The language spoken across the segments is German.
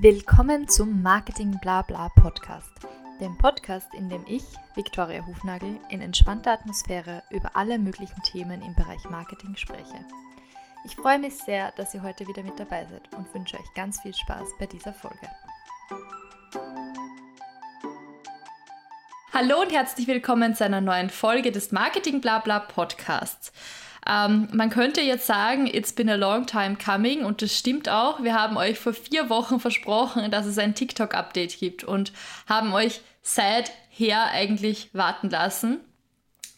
Willkommen zum Marketing Blabla Podcast, dem Podcast, in dem ich, Viktoria Hufnagel, in entspannter Atmosphäre über alle möglichen Themen im Bereich Marketing spreche. Ich freue mich sehr, dass ihr heute wieder mit dabei seid und wünsche euch ganz viel Spaß bei dieser Folge. Hallo und herzlich willkommen zu einer neuen Folge des Marketing Blabla Podcasts. Ähm, man könnte jetzt sagen, it's been a long time coming und das stimmt auch. Wir haben euch vor vier Wochen versprochen, dass es ein TikTok-Update gibt und haben euch seither eigentlich warten lassen.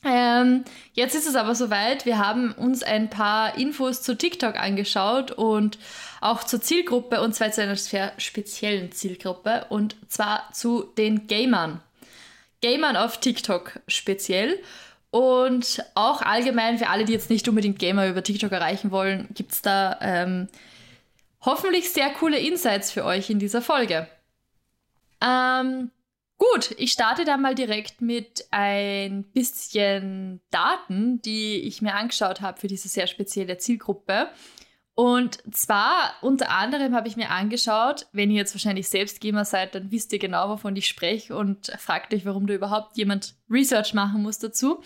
Ähm, jetzt ist es aber soweit. Wir haben uns ein paar Infos zu TikTok angeschaut und auch zur Zielgruppe und zwar zu einer sehr speziellen Zielgruppe und zwar zu den Gamern. Gamern auf TikTok speziell. Und auch allgemein für alle, die jetzt nicht unbedingt Gamer über TikTok erreichen wollen, gibt es da ähm, hoffentlich sehr coole Insights für euch in dieser Folge. Ähm, gut, ich starte dann mal direkt mit ein bisschen Daten, die ich mir angeschaut habe für diese sehr spezielle Zielgruppe. Und zwar unter anderem habe ich mir angeschaut, wenn ihr jetzt wahrscheinlich selbst Gamer seid, dann wisst ihr genau, wovon ich spreche und fragt euch, warum da überhaupt jemand Research machen muss dazu.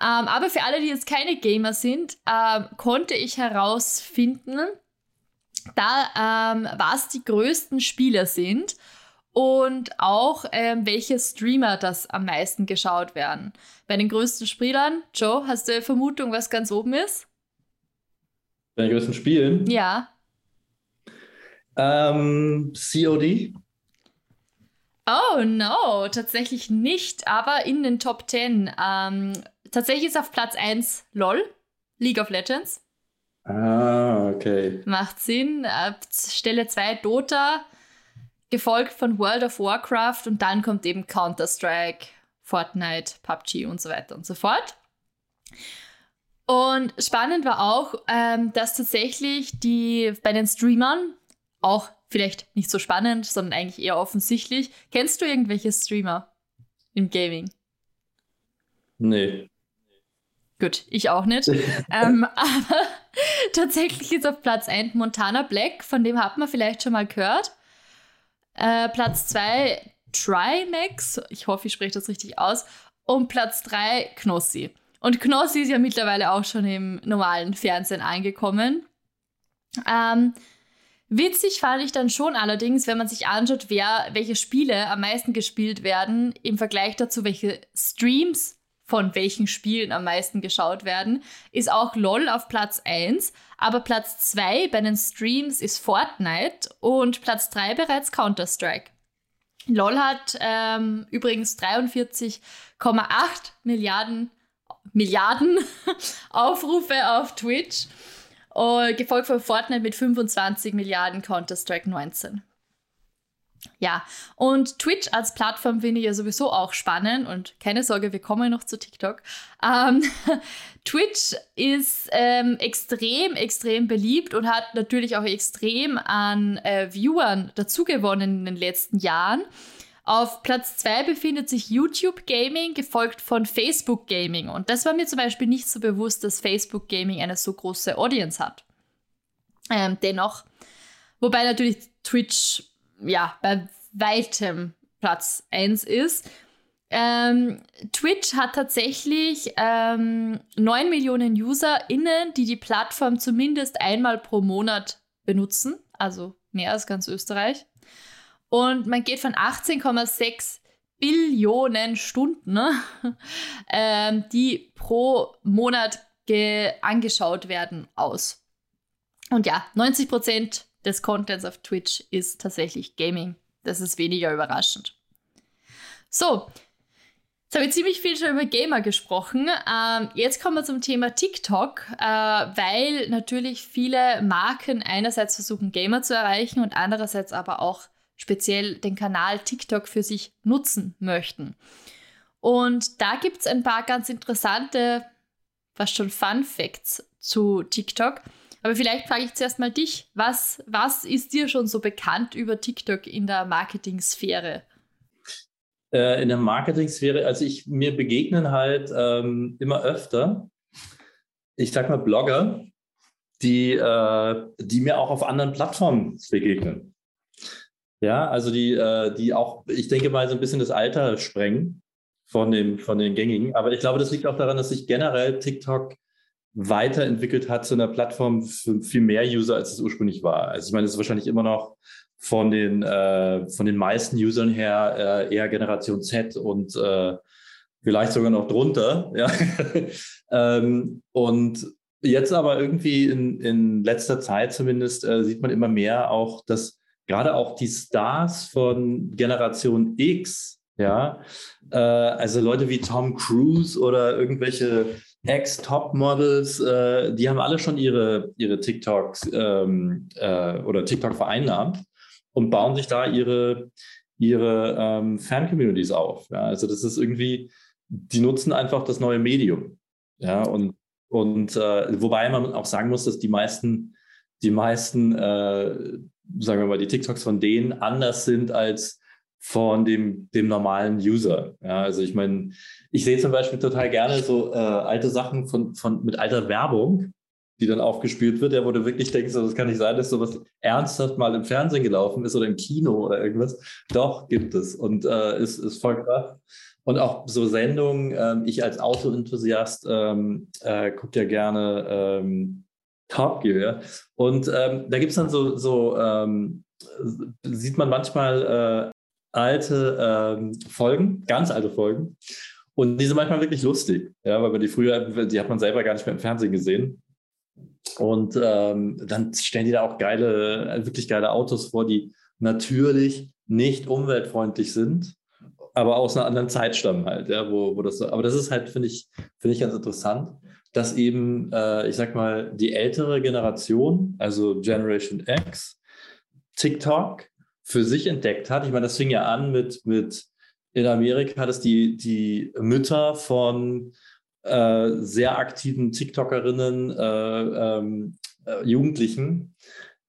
Ähm, aber für alle, die jetzt keine Gamer sind, ähm, konnte ich herausfinden, da ähm, was die größten Spieler sind und auch ähm, welche Streamer das am meisten geschaut werden. Bei den größten Spielern, Joe, hast du eine Vermutung, was ganz oben ist? Bei den größten Spielen? Ja. Ähm, COD? Oh no, tatsächlich nicht, aber in den Top 10. Ähm, tatsächlich ist auf Platz 1 LOL, League of Legends. Ah, okay. Macht Sinn. Äh, Stelle 2 Dota, gefolgt von World of Warcraft und dann kommt eben Counter-Strike, Fortnite, PUBG und so weiter und so fort. Und spannend war auch, ähm, dass tatsächlich die bei den Streamern auch vielleicht nicht so spannend, sondern eigentlich eher offensichtlich. Kennst du irgendwelche Streamer im Gaming? Nee. Gut, ich auch nicht. ähm, aber tatsächlich ist auf Platz 1 Montana Black, von dem hat man vielleicht schon mal gehört. Äh, Platz 2 Trimax, ich hoffe, ich spreche das richtig aus. Und Platz 3 Knossi. Und Knossi ist ja mittlerweile auch schon im normalen Fernsehen angekommen. Ähm, witzig fand ich dann schon allerdings, wenn man sich anschaut, wer, welche Spiele am meisten gespielt werden, im Vergleich dazu, welche Streams von welchen Spielen am meisten geschaut werden, ist auch LOL auf Platz 1, aber Platz 2 bei den Streams ist Fortnite und Platz 3 bereits Counter-Strike. LOL hat ähm, übrigens 43,8 Milliarden Milliarden Aufrufe auf Twitch. Uh, gefolgt von Fortnite mit 25 Milliarden, Counter-Strike 19. Ja, und Twitch als Plattform finde ich ja sowieso auch spannend und keine Sorge, wir kommen noch zu TikTok. Ähm, Twitch ist ähm, extrem, extrem beliebt und hat natürlich auch extrem an äh, Viewern dazugewonnen in den letzten Jahren. Auf Platz 2 befindet sich YouTube Gaming, gefolgt von Facebook Gaming. Und das war mir zum Beispiel nicht so bewusst, dass Facebook Gaming eine so große Audience hat. Ähm, dennoch, wobei natürlich Twitch ja bei weitem Platz 1 ist. Ähm, Twitch hat tatsächlich ähm, 9 Millionen UserInnen, die die Plattform zumindest einmal pro Monat benutzen, also mehr als ganz Österreich. Und man geht von 18,6 Billionen Stunden, ne, ähm, die pro Monat angeschaut werden, aus. Und ja, 90 Prozent des Contents auf Twitch ist tatsächlich Gaming. Das ist weniger überraschend. So, Jetzt habe ich ziemlich viel schon über Gamer gesprochen. Ähm, jetzt kommen wir zum Thema TikTok, äh, weil natürlich viele Marken einerseits versuchen, Gamer zu erreichen und andererseits aber auch speziell den Kanal TikTok für sich nutzen möchten. Und da gibt es ein paar ganz interessante, fast schon Fun Facts zu TikTok. Aber vielleicht frage ich zuerst mal dich, was, was ist dir schon so bekannt über TikTok in der Marketing-Sphäre? Äh, in der Marketing-Sphäre, also ich, mir begegnen halt ähm, immer öfter, ich sag mal Blogger, die, äh, die mir auch auf anderen Plattformen begegnen. Ja, also die, äh, die auch, ich denke mal, so ein bisschen das Alter sprengen von, dem, von den gängigen. Aber ich glaube, das liegt auch daran, dass sich generell TikTok weiterentwickelt hat zu einer Plattform für viel mehr User, als es ursprünglich war. Also ich meine, es ist wahrscheinlich immer noch von den, äh, von den meisten Usern her äh, eher Generation Z und vielleicht sogar noch drunter. Ja? ähm, und jetzt aber irgendwie in, in letzter Zeit zumindest sieht man immer mehr auch, dass gerade auch die Stars von Generation X, ja, äh, also Leute wie Tom Cruise oder irgendwelche Ex-Top-Models, äh, die haben alle schon ihre, ihre TikToks ähm, äh, oder TikTok vereinnahmt und bauen sich da ihre, ihre ähm, Fan-Communities auf. Ja? Also das ist irgendwie, die nutzen einfach das neue Medium. Ja, und, und äh, wobei man auch sagen muss, dass die meisten, die meisten, äh, sagen wir mal, die TikToks von denen anders sind als von dem, dem normalen User. Ja, also ich meine, ich sehe zum Beispiel total gerne so äh, alte Sachen von, von, mit alter Werbung, die dann aufgespielt wird, ja, wo du wirklich denkst, das kann nicht sein, dass sowas ernsthaft mal im Fernsehen gelaufen ist oder im Kino oder irgendwas. Doch, gibt es und äh, ist, ist voll krass. Und auch so Sendungen, ähm, ich als Autoenthusiast ähm, äh, gucke ja gerne ähm, Top Gear. Und ähm, da gibt es dann so, so ähm, sieht man manchmal äh, alte ähm, Folgen, ganz alte Folgen. Und die sind manchmal wirklich lustig, ja, weil man die früher, die hat man selber gar nicht mehr im Fernsehen gesehen. Und ähm, dann stellen die da auch geile, wirklich geile Autos vor, die natürlich nicht umweltfreundlich sind, aber aus einer anderen Zeit stammen halt, ja, wo, wo das so, aber das ist halt, finde ich, finde ich ganz interessant, dass eben, äh, ich sag mal, die ältere Generation, also Generation X, TikTok für sich entdeckt hat. Ich meine, das fing ja an mit, mit in Amerika, dass die, die Mütter von äh, sehr aktiven TikTokerinnen, äh, ähm, äh, Jugendlichen,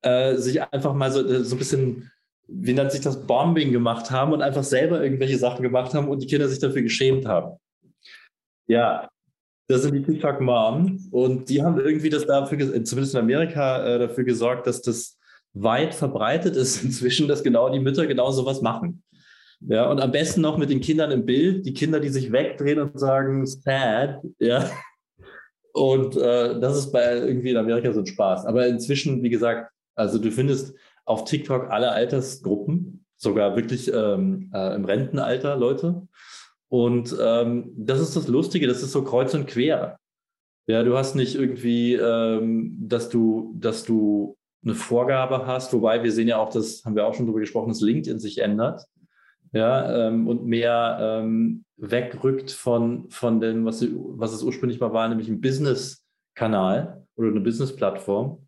äh, sich einfach mal so, so ein bisschen, wie nennt sich das, Bombing gemacht haben und einfach selber irgendwelche Sachen gemacht haben und die Kinder sich dafür geschämt haben. Ja, das sind die TikTok-Mom und die haben irgendwie das dafür, zumindest in Amerika, äh, dafür gesorgt, dass das weit verbreitet ist inzwischen, dass genau die Mütter genau sowas machen. Ja, und am besten noch mit den Kindern im Bild, die Kinder, die sich wegdrehen und sagen, sad, ja. Und äh, das ist bei irgendwie in Amerika so ein Spaß. Aber inzwischen, wie gesagt, also du findest auf TikTok alle Altersgruppen, sogar wirklich ähm, äh, im Rentenalter Leute. Und ähm, das ist das Lustige, das ist so kreuz und quer. Ja, du hast nicht irgendwie, ähm, dass du, dass du eine Vorgabe hast, wobei wir sehen ja auch, das haben wir auch schon drüber gesprochen, dass LinkedIn sich ändert ja, ähm, und mehr ähm, wegrückt von, von dem, was, was es ursprünglich mal war, nämlich ein Business-Kanal oder eine Business-Plattform,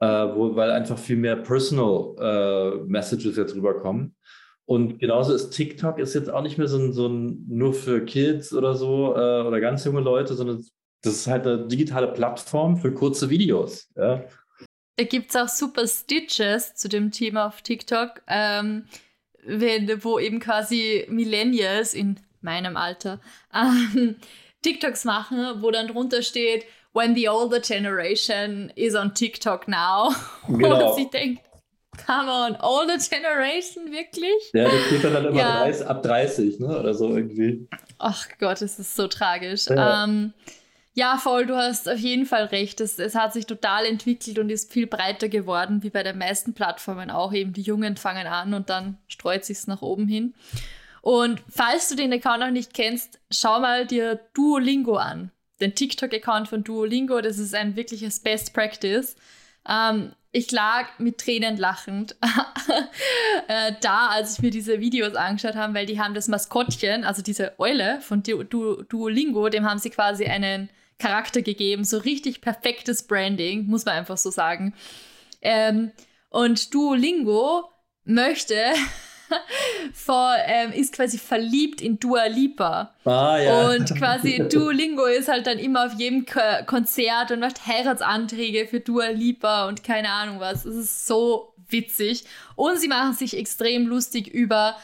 äh, wo, weil einfach viel mehr Personal äh, Messages jetzt rüberkommen. Und genauso ist TikTok ist jetzt auch nicht mehr so ein, so ein nur für Kids oder so äh, oder ganz junge Leute, sondern das ist halt eine digitale Plattform für kurze Videos. Ja. Da gibt es auch super Stitches zu dem Thema auf TikTok, ähm, wenn, wo eben quasi Millennials in meinem Alter ähm, TikToks machen, wo dann drunter steht, when the older generation is on TikTok now. Genau. Und sie denkt, come on, older generation, wirklich? Ja, das steht dann, immer ja. 30, ab 30, ne? Oder so irgendwie. Ach Gott, das ist so tragisch. Ja. Ähm, ja, voll, du hast auf jeden Fall recht. Es, es hat sich total entwickelt und ist viel breiter geworden, wie bei den meisten Plattformen auch. Eben die Jungen fangen an und dann streut sich's nach oben hin. Und falls du den Account noch nicht kennst, schau mal dir Duolingo an. Den TikTok-Account von Duolingo, das ist ein wirkliches Best Practice. Ähm, ich lag mit Tränen lachend äh, da, als ich mir diese Videos angeschaut habe, weil die haben das Maskottchen, also diese Eule von du du Duolingo, dem haben sie quasi einen Charakter gegeben, so richtig perfektes Branding, muss man einfach so sagen. Ähm, und Duolingo möchte vor, ähm, ist quasi verliebt in Dua Lipa. Ah, ja. Und quasi Duolingo ist halt dann immer auf jedem Ko Konzert und macht Heiratsanträge für Dua Lipa und keine Ahnung was. Es ist so witzig. Und sie machen sich extrem lustig über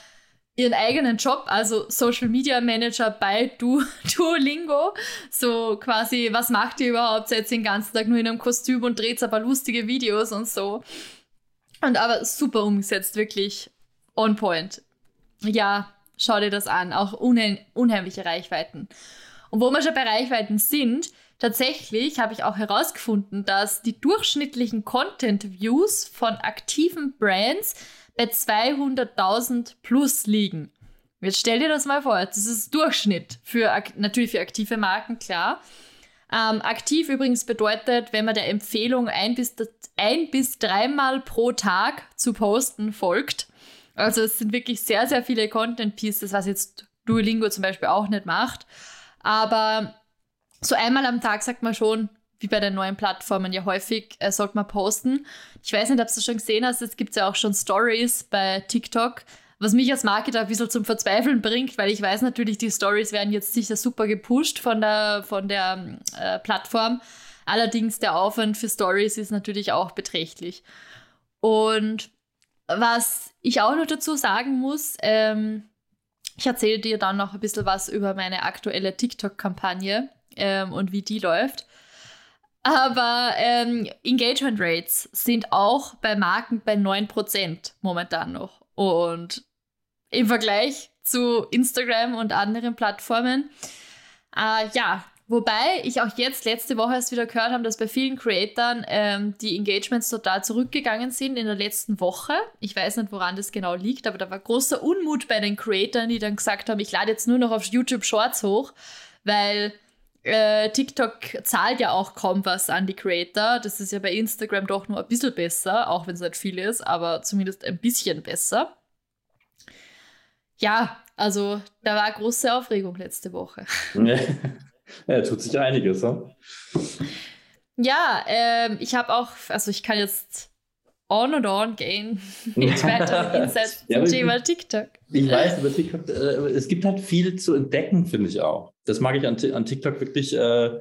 ihren eigenen Job, also Social Media Manager bei du Duolingo. So quasi, was macht ihr überhaupt? Seid ihr den ganzen Tag nur in einem Kostüm und dreht aber lustige Videos und so. Und aber super umgesetzt, wirklich on point. Ja, schau dir das an. Auch unheim unheimliche Reichweiten. Und wo wir schon bei Reichweiten sind, tatsächlich habe ich auch herausgefunden, dass die durchschnittlichen Content-Views von aktiven Brands bei 200.000 plus liegen. Jetzt stell dir das mal vor, das ist Durchschnitt für natürlich für aktive Marken, klar. Ähm, aktiv übrigens bedeutet, wenn man der Empfehlung ein bis, ein bis dreimal pro Tag zu posten folgt. Also es sind wirklich sehr, sehr viele Content Pieces, was jetzt Duolingo zum Beispiel auch nicht macht. Aber so einmal am Tag sagt man schon, wie bei den neuen Plattformen ja häufig, äh, sollte man posten. Ich weiß nicht, ob du schon gesehen hast, es gibt ja auch schon Stories bei TikTok, was mich als Marketer ein bisschen zum Verzweifeln bringt, weil ich weiß natürlich, die Stories werden jetzt sicher super gepusht von der, von der äh, Plattform. Allerdings der Aufwand für Stories ist natürlich auch beträchtlich. Und was ich auch noch dazu sagen muss, ähm, ich erzähle dir dann noch ein bisschen was über meine aktuelle TikTok-Kampagne ähm, und wie die läuft. Aber ähm, Engagement Rates sind auch bei Marken bei 9% momentan noch. Und im Vergleich zu Instagram und anderen Plattformen. Äh, ja, wobei ich auch jetzt letzte Woche erst wieder gehört habe, dass bei vielen Creatoren ähm, die Engagements total zurückgegangen sind in der letzten Woche. Ich weiß nicht, woran das genau liegt, aber da war großer Unmut bei den Creatoren, die dann gesagt haben, ich lade jetzt nur noch auf YouTube Shorts hoch, weil äh, TikTok zahlt ja auch kaum was an die Creator. Das ist ja bei Instagram doch nur ein bisschen besser, auch wenn es nicht viel ist, aber zumindest ein bisschen besser ja, also da war große Aufregung letzte Woche. ja, tut sich einiges. Ne? Ja, ähm, ich habe auch, also ich kann jetzt on und on gehen mit weiteren Insights ja, zum Thema TikTok. Ich weiß, über TikTok, äh, es gibt halt viel zu entdecken, finde ich auch. Das mag ich an, an TikTok wirklich. Äh,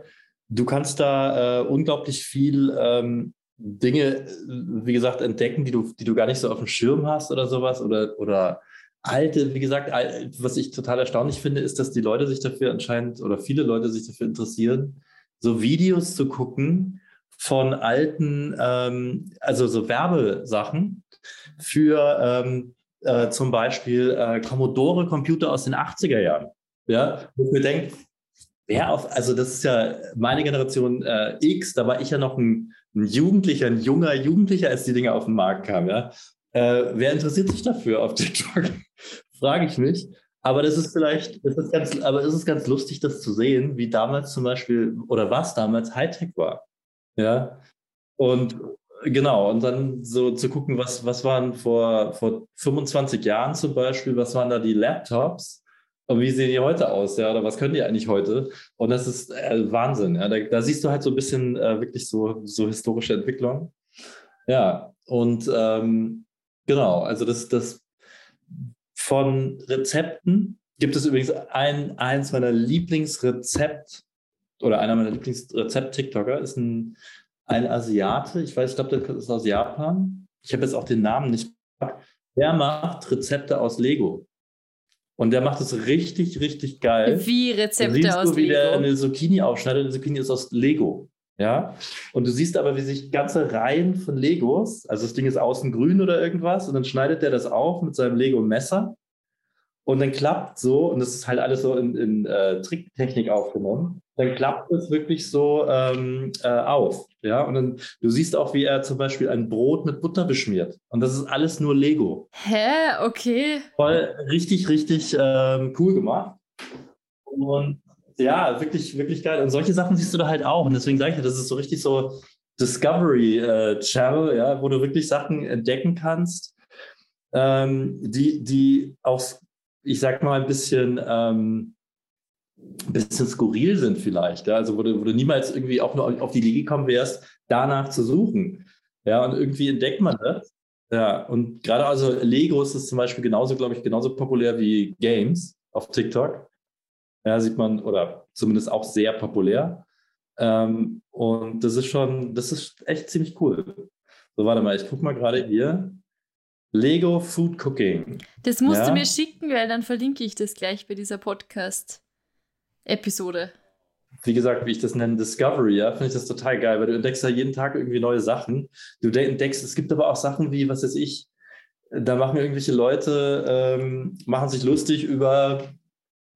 du kannst da äh, unglaublich viel ähm, Dinge, wie gesagt, entdecken, die du, die du gar nicht so auf dem Schirm hast oder sowas oder, oder alte, wie gesagt, was ich total erstaunlich finde, ist, dass die Leute sich dafür anscheinend oder viele Leute sich dafür interessieren, so Videos zu gucken von alten, ähm, also so Werbesachen für ähm, äh, zum Beispiel äh, Commodore-Computer aus den 80er Jahren. Ja, wo ich mir denke, wer auf, also das ist ja meine Generation äh, X, da war ich ja noch ein, ein Jugendlicher, ein junger Jugendlicher, als die Dinge auf den Markt kamen, ja. Äh, wer interessiert sich dafür auf TikTok? Frage ich mich. Aber das ist vielleicht, das ist ganz, aber es ist ganz lustig, das zu sehen, wie damals zum Beispiel oder was damals Hightech war. Ja. Und genau, und dann so zu gucken, was, was waren vor, vor 25 Jahren zum Beispiel, was waren da die Laptops und wie sehen die heute aus, ja, oder was können die eigentlich heute? Und das ist äh, Wahnsinn. Ja? Da, da, siehst du halt so ein bisschen äh, wirklich so, so historische Entwicklung. Ja, und ähm, genau, also das, das von Rezepten gibt es übrigens ein, eins meiner Lieblingsrezept oder einer meiner Lieblingsrezept-TikToker ist ein, ein Asiate. Ich weiß, ich glaube, der ist aus Japan. Ich habe jetzt auch den Namen nicht. Der macht Rezepte aus Lego. Und der macht es richtig, richtig geil. Wie Rezepte da aus du, wie Lego? der eine Zucchini aufschneidet. Eine Zucchini ist aus Lego. Ja, und du siehst aber, wie sich ganze Reihen von Legos, also das Ding ist außen grün oder irgendwas, und dann schneidet der das auf mit seinem Lego-Messer und dann klappt so, und das ist halt alles so in, in äh, Tricktechnik aufgenommen, dann klappt es wirklich so ähm, äh, auf. Ja, und dann du siehst auch, wie er zum Beispiel ein Brot mit Butter beschmiert. Und das ist alles nur Lego. Hä? Okay. Voll richtig, richtig ähm, cool gemacht. Und ja, wirklich, wirklich geil. Und solche Sachen siehst du da halt auch. Und deswegen sage ich, das ist so richtig so Discovery äh, Channel, ja, wo du wirklich Sachen entdecken kannst, ähm, die, die auch, ich sag mal, ein bisschen, ähm, bisschen skurril sind vielleicht. Ja? Also wo du, wo du niemals irgendwie auch nur auf die Idee gekommen wärst, danach zu suchen. Ja, und irgendwie entdeckt man das. Ja, und gerade also Legos ist zum Beispiel genauso, glaube ich, genauso populär wie Games auf TikTok. Ja, sieht man, oder zumindest auch sehr populär. Ähm, und das ist schon, das ist echt ziemlich cool. So, warte mal, ich gucke mal gerade hier. Lego Food Cooking. Das musst ja. du mir schicken, weil dann verlinke ich das gleich bei dieser Podcast-Episode. Wie gesagt, wie ich das nenne, Discovery, ja, finde ich das total geil, weil du entdeckst ja jeden Tag irgendwie neue Sachen. Du entdeckst, es gibt aber auch Sachen wie, was weiß ich, da machen irgendwelche Leute, ähm, machen sich lustig über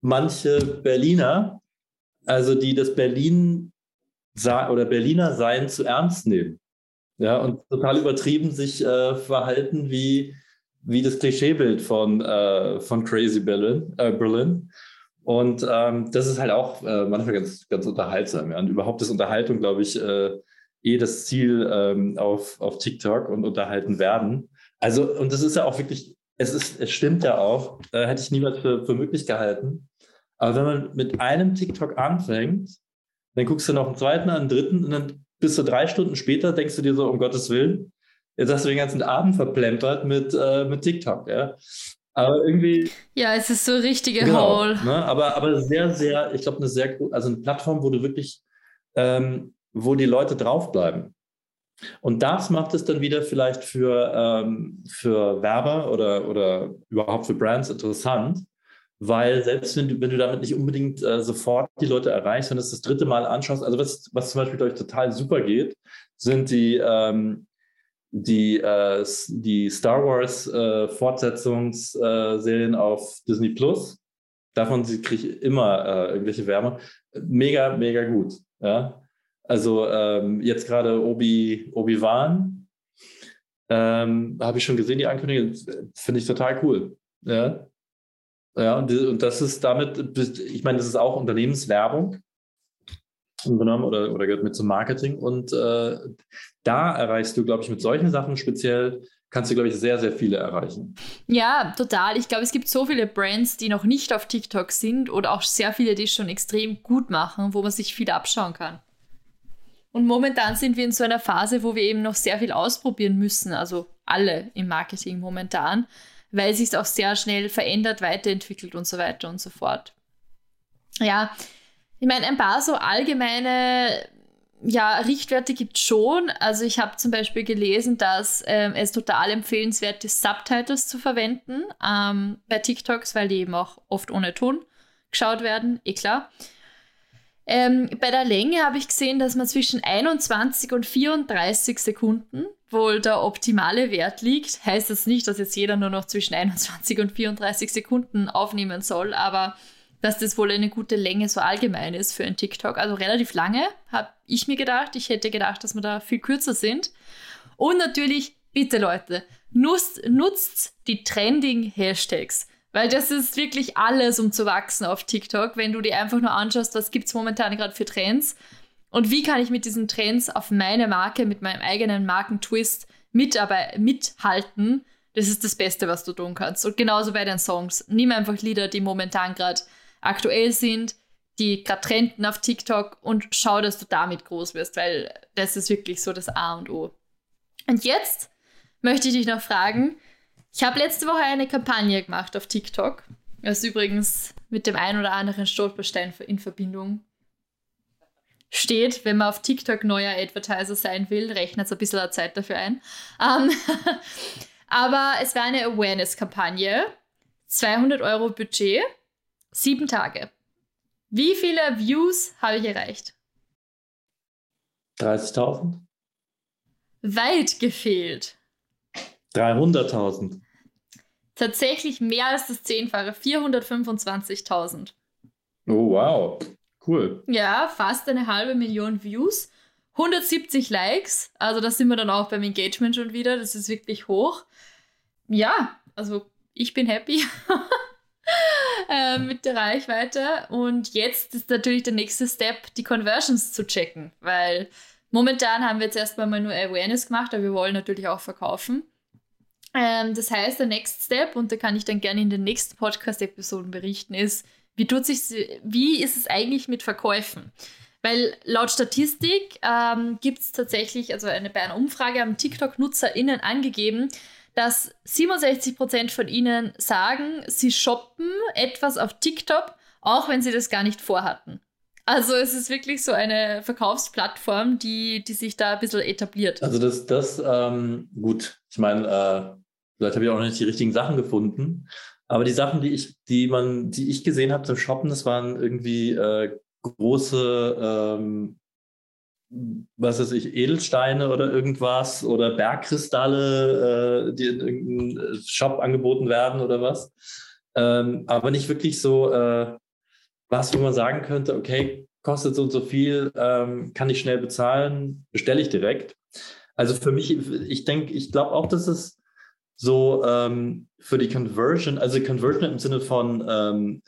manche Berliner, also die das Berlin oder Berliner Sein zu ernst nehmen. Ja, und total übertrieben sich äh, verhalten wie, wie das Klischeebild von, äh, von Crazy Berlin. Äh, Berlin. Und ähm, das ist halt auch äh, manchmal ganz, ganz unterhaltsam. Ja. Und überhaupt ist Unterhaltung, glaube ich, äh, eh das Ziel ähm, auf, auf TikTok und unterhalten werden. Also, und das ist ja auch wirklich, es, ist, es stimmt ja auch, äh, hätte ich niemals für, für möglich gehalten. Aber wenn man mit einem TikTok anfängt, dann guckst du noch einen zweiten, einen dritten und dann bist du drei Stunden später, denkst du dir so, um Gottes Willen, jetzt hast du den ganzen Abend verplempert mit, äh, mit TikTok. Ja? Aber irgendwie. Ja, es ist so richtige genau, Hole. Ne? Aber, aber sehr, sehr, ich glaube, eine sehr, also eine Plattform, wo du wirklich, ähm, wo die Leute draufbleiben. Und das macht es dann wieder vielleicht für, ähm, für Werber oder, oder überhaupt für Brands interessant, weil selbst wenn du, wenn du damit nicht unbedingt äh, sofort die Leute erreichst, wenn du es das dritte Mal anschaust, also was, was zum Beispiel, ich, total super geht, sind die, ähm, die, äh, die Star Wars äh, Fortsetzungsserien auf Disney Plus. Davon kriege ich immer äh, irgendwelche Wärme. Mega, mega gut. Ja? Also ähm, jetzt gerade Obi, Obi-Wan ähm, habe ich schon gesehen, die Ankündigung, finde ich total cool. Ja, ja und, und das ist damit, ich meine, das ist auch Unternehmenswerbung genommen oder, oder gehört mit zum Marketing. Und äh, da erreichst du, glaube ich, mit solchen Sachen speziell, kannst du, glaube ich, sehr, sehr viele erreichen. Ja, total. Ich glaube, es gibt so viele Brands, die noch nicht auf TikTok sind oder auch sehr viele, die schon extrem gut machen, wo man sich viel abschauen kann. Und momentan sind wir in so einer Phase, wo wir eben noch sehr viel ausprobieren müssen, also alle im Marketing momentan, weil es sich auch sehr schnell verändert, weiterentwickelt und so weiter und so fort. Ja, ich meine, ein paar so allgemeine ja, Richtwerte gibt es schon. Also ich habe zum Beispiel gelesen, dass ähm, es total empfehlenswert ist, Subtitles zu verwenden ähm, bei TikToks, weil die eben auch oft ohne Ton geschaut werden, eh klar. Ähm, bei der Länge habe ich gesehen, dass man zwischen 21 und 34 Sekunden wohl der optimale Wert liegt. Heißt das nicht, dass jetzt jeder nur noch zwischen 21 und 34 Sekunden aufnehmen soll, aber dass das wohl eine gute Länge so allgemein ist für ein TikTok. Also relativ lange, habe ich mir gedacht. Ich hätte gedacht, dass wir da viel kürzer sind. Und natürlich, bitte Leute, nutzt, nutzt die Trending-Hashtags. Weil das ist wirklich alles, um zu wachsen auf TikTok. Wenn du dir einfach nur anschaust, was gibt es momentan gerade für Trends und wie kann ich mit diesen Trends auf meine Marke, mit meinem eigenen Markentwist mithalten, das ist das Beste, was du tun kannst. Und genauso bei den Songs. Nimm einfach Lieder, die momentan gerade aktuell sind, die gerade trenden auf TikTok und schau, dass du damit groß wirst, weil das ist wirklich so das A und O. Und jetzt möchte ich dich noch fragen, ich habe letzte Woche eine Kampagne gemacht auf TikTok, was übrigens mit dem ein oder anderen Stolperstein in Verbindung steht, wenn man auf TikTok neuer Advertiser sein will, rechnet es ein bisschen Zeit dafür ein. Um, ähm, aber es war eine Awareness-Kampagne, 200 Euro Budget Sieben Tage. Wie viele Views habe ich erreicht? 30.000. Weit gefehlt. 300.000. Tatsächlich mehr als das Zehnfache, 425.000. Oh, wow. Cool. Ja, fast eine halbe Million Views. 170 Likes, also da sind wir dann auch beim Engagement schon wieder, das ist wirklich hoch. Ja, also ich bin happy. äh, mit der Reichweite. Und jetzt ist natürlich der nächste Step, die Conversions zu checken, weil momentan haben wir jetzt erstmal mal nur Awareness gemacht, aber wir wollen natürlich auch verkaufen. Ähm, das heißt, der Next Step, und da kann ich dann gerne in den nächsten Podcast-Episoden berichten, ist, wie, tut sich, wie ist es eigentlich mit Verkäufen? Weil laut Statistik ähm, gibt es tatsächlich, also eine, bei einer Umfrage haben TikTok-NutzerInnen angegeben, dass 67% von ihnen sagen, sie shoppen etwas auf TikTok, auch wenn sie das gar nicht vorhatten. Also es ist wirklich so eine Verkaufsplattform, die, die sich da ein bisschen etabliert. Also das, das ähm, gut, ich meine, äh, vielleicht habe ich auch noch nicht die richtigen Sachen gefunden, aber die Sachen, die ich, die man, die ich gesehen habe zum Shoppen, das waren irgendwie äh, große ähm, was weiß ich, Edelsteine oder irgendwas oder Bergkristalle, äh, die in irgendeinem Shop angeboten werden oder was. Ähm, aber nicht wirklich so äh, was, wo man sagen könnte, okay, kostet so und so viel, ähm, kann ich schnell bezahlen, bestelle ich direkt. Also für mich, ich denke, ich glaube auch, dass es so ähm, für die Conversion, also Conversion im Sinne von, ähm,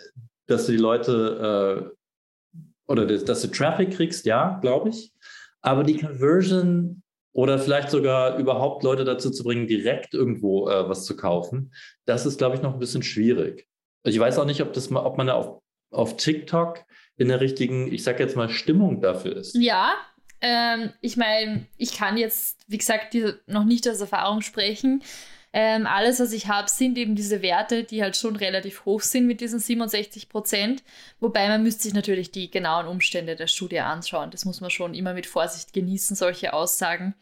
dass du die Leute äh, oder dass, dass du Traffic kriegst, ja, glaube ich. Aber die Conversion oder vielleicht sogar überhaupt Leute dazu zu bringen, direkt irgendwo äh, was zu kaufen, das ist, glaube ich, noch ein bisschen schwierig. Ich weiß auch nicht, ob, das, ob man da auf, auf TikTok in der richtigen, ich sage jetzt mal, Stimmung dafür ist. Ja, ähm, ich meine, ich kann jetzt, wie gesagt, diese, noch nicht aus Erfahrung sprechen. Ähm, alles, was ich habe, sind eben diese Werte, die halt schon relativ hoch sind mit diesen 67 Prozent. Wobei man müsste sich natürlich die genauen Umstände der Studie anschauen. Das muss man schon immer mit Vorsicht genießen, solche Aussagen.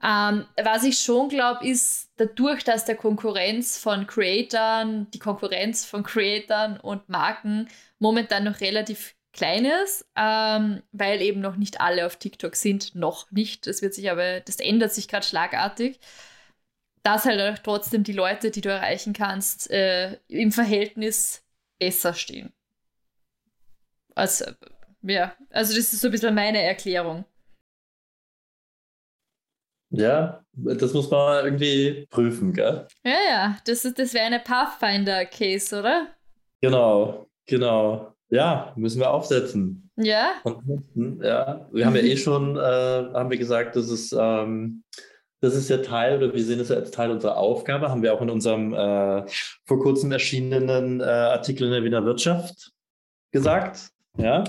Ähm, was ich schon glaube, ist, dadurch, dass der Konkurrenz von Creatoren, die Konkurrenz von Creatoren und Marken momentan noch relativ klein ist, ähm, weil eben noch nicht alle auf TikTok sind, noch nicht. Das wird sich aber, das ändert sich gerade schlagartig dass halt auch trotzdem die Leute, die du erreichen kannst, äh, im Verhältnis besser stehen. Also, ja, also das ist so ein bisschen meine Erklärung. Ja, das muss man irgendwie prüfen, gell? Ja, ja, das, das wäre eine Pathfinder-Case, oder? Genau, genau. Ja, müssen wir aufsetzen. Ja. Und, ja, wir haben ja eh schon, äh, haben wir gesagt, dass es ähm, das ist ja Teil, oder wir sehen es ja als Teil unserer Aufgabe, haben wir auch in unserem äh, vor kurzem erschienenen äh, Artikel in der Wiener Wirtschaft gesagt. Ja.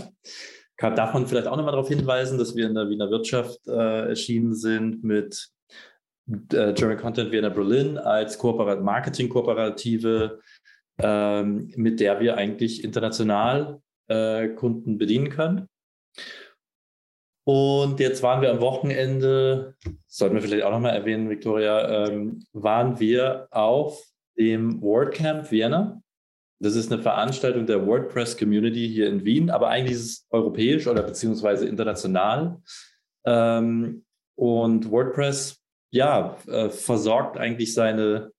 Kann, darf man vielleicht auch nochmal darauf hinweisen, dass wir in der Wiener Wirtschaft äh, erschienen sind mit äh, German Content Vienna Berlin als Kooperat Marketing-Kooperative, ähm, mit der wir eigentlich international äh, Kunden bedienen können. Und jetzt waren wir am Wochenende, sollten wir vielleicht auch nochmal erwähnen, Victoria, ähm, waren wir auf dem WordCamp Vienna. Das ist eine Veranstaltung der WordPress Community hier in Wien, aber eigentlich ist es europäisch oder beziehungsweise international. Ähm, und WordPress, ja, äh, versorgt eigentlich seine,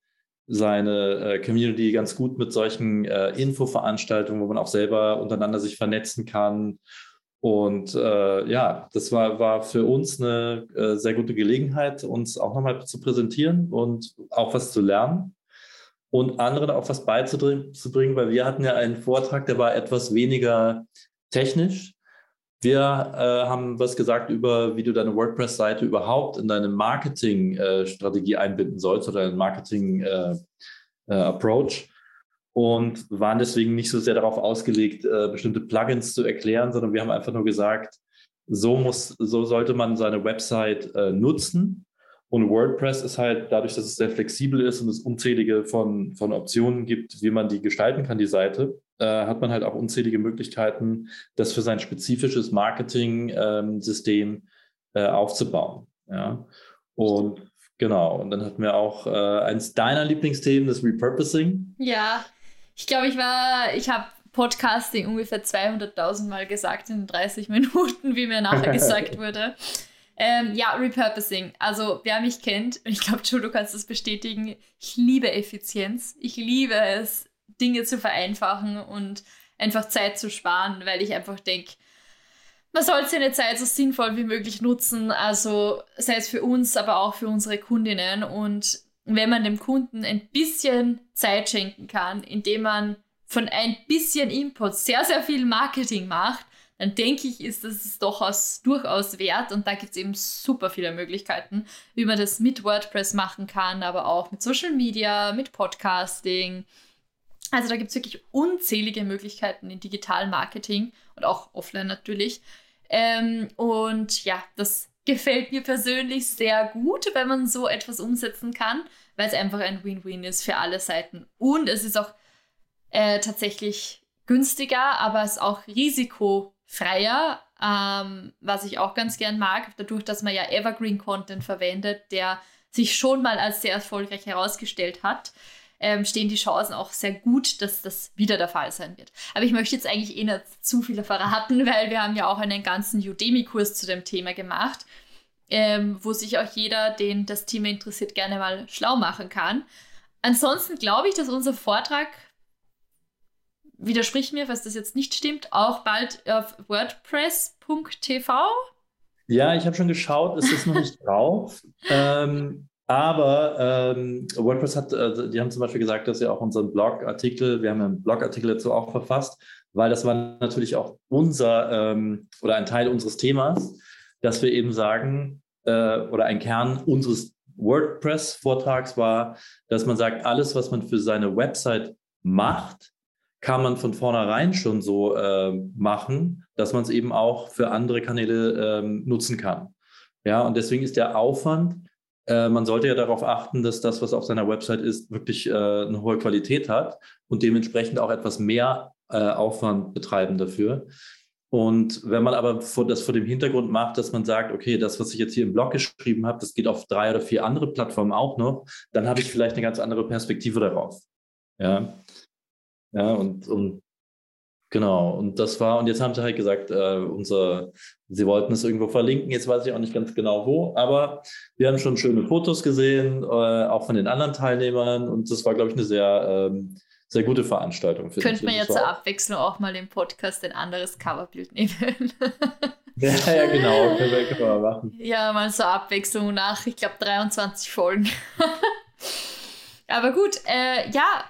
seine äh, Community ganz gut mit solchen äh, Infoveranstaltungen, wo man auch selber untereinander sich vernetzen kann und äh, ja, das war, war für uns eine äh, sehr gute Gelegenheit, uns auch nochmal zu präsentieren und auch was zu lernen und anderen auch was beizubringen, weil wir hatten ja einen Vortrag, der war etwas weniger technisch. Wir äh, haben was gesagt über, wie du deine WordPress-Seite überhaupt in deine Marketing-Strategie äh, einbinden sollst oder deinen Marketing-Approach. Und waren deswegen nicht so sehr darauf ausgelegt, äh, bestimmte Plugins zu erklären, sondern wir haben einfach nur gesagt, so muss, so sollte man seine Website äh, nutzen. Und WordPress ist halt dadurch, dass es sehr flexibel ist und es unzählige von, von Optionen gibt, wie man die gestalten kann, die Seite, äh, hat man halt auch unzählige Möglichkeiten, das für sein spezifisches Marketing-System ähm, äh, aufzubauen. Ja. Und genau, und dann hatten wir auch äh, eins deiner Lieblingsthemen, das Repurposing. Ja, ich glaube, ich war, ich habe Podcasting ungefähr 200.000 Mal gesagt in 30 Minuten, wie mir nachher gesagt wurde. Ähm, ja, Repurposing. Also, wer mich kennt, und ich glaube, Joe, du kannst das bestätigen, ich liebe Effizienz. Ich liebe es, Dinge zu vereinfachen und einfach Zeit zu sparen, weil ich einfach denke, man soll seine Zeit so sinnvoll wie möglich nutzen. Also, sei es für uns, aber auch für unsere Kundinnen. Und wenn man dem Kunden ein bisschen Zeit schenken kann, indem man von ein bisschen Input sehr, sehr viel Marketing macht, dann denke ich, ist das durchaus, durchaus wert. Und da gibt es eben super viele Möglichkeiten, wie man das mit WordPress machen kann, aber auch mit Social Media, mit Podcasting. Also da gibt es wirklich unzählige Möglichkeiten in digitalen Marketing und auch offline natürlich. Ähm, und ja, das gefällt mir persönlich sehr gut, wenn man so etwas umsetzen kann, weil es einfach ein Win-Win ist für alle Seiten. Und es ist auch äh, tatsächlich günstiger, aber es ist auch risikofreier, ähm, was ich auch ganz gern mag, dadurch, dass man ja Evergreen-Content verwendet, der sich schon mal als sehr erfolgreich herausgestellt hat. Ähm, stehen die Chancen auch sehr gut, dass das wieder der Fall sein wird. Aber ich möchte jetzt eigentlich eh nicht zu viel verraten, weil wir haben ja auch einen ganzen Udemy-Kurs zu dem Thema gemacht, ähm, wo sich auch jeder, den das Thema interessiert, gerne mal schlau machen kann. Ansonsten glaube ich, dass unser Vortrag widersprich mir, falls das jetzt nicht stimmt, auch bald auf WordPress.tv. Ja, ich habe schon geschaut, es ist noch nicht drauf. Ähm, aber ähm, WordPress hat, äh, die haben zum Beispiel gesagt, dass sie auch unseren Blogartikel, wir haben einen Blogartikel dazu auch verfasst, weil das war natürlich auch unser ähm, oder ein Teil unseres Themas, dass wir eben sagen, äh, oder ein Kern unseres WordPress-Vortrags war, dass man sagt, alles, was man für seine Website macht, kann man von vornherein schon so äh, machen, dass man es eben auch für andere Kanäle äh, nutzen kann. Ja, und deswegen ist der Aufwand, äh, man sollte ja darauf achten, dass das, was auf seiner Website ist, wirklich äh, eine hohe Qualität hat und dementsprechend auch etwas mehr äh, Aufwand betreiben dafür. Und wenn man aber vor, das vor dem Hintergrund macht, dass man sagt, okay, das, was ich jetzt hier im Blog geschrieben habe, das geht auf drei oder vier andere Plattformen auch noch, dann habe ich vielleicht eine ganz andere Perspektive darauf. Ja, ja und, und Genau, und das war, und jetzt haben sie halt gesagt, äh, unser, sie wollten es irgendwo verlinken, jetzt weiß ich auch nicht ganz genau wo, aber wir haben schon schöne Fotos gesehen, äh, auch von den anderen Teilnehmern und das war, glaube ich, eine sehr, ähm, sehr gute Veranstaltung. Könnte man ja zur Abwechslung auch mal im Podcast ein anderes Coverbild nehmen. ja, ja, genau, können wir, können wir mal machen. Ja, mal zur Abwechslung nach, ich glaube, 23 Folgen. aber gut, äh, ja,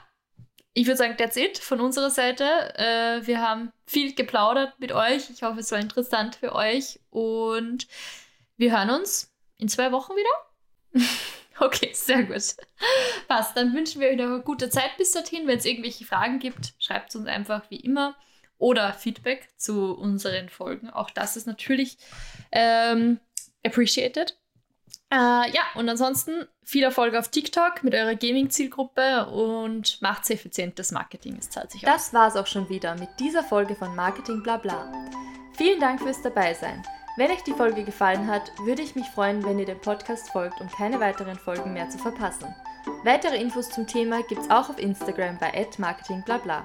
ich würde sagen, that's it von unserer Seite. Äh, wir haben viel geplaudert mit euch. Ich hoffe, es war interessant für euch. Und wir hören uns in zwei Wochen wieder. okay, sehr gut. Passt. Dann wünschen wir euch noch eine gute Zeit bis dorthin. Wenn es irgendwelche Fragen gibt, schreibt es uns einfach wie immer. Oder Feedback zu unseren Folgen. Auch das ist natürlich ähm, appreciated. Äh, ja, und ansonsten viel Erfolg auf TikTok mit eurer Gaming-Zielgruppe und macht effizientes Marketing. Es zahlt sich Das war es auch schon wieder mit dieser Folge von Marketing Blabla. Vielen Dank fürs Dabeisein. Wenn euch die Folge gefallen hat, würde ich mich freuen, wenn ihr dem Podcast folgt, um keine weiteren Folgen mehr zu verpassen. Weitere Infos zum Thema gibt's auch auf Instagram bei @marketingblabla.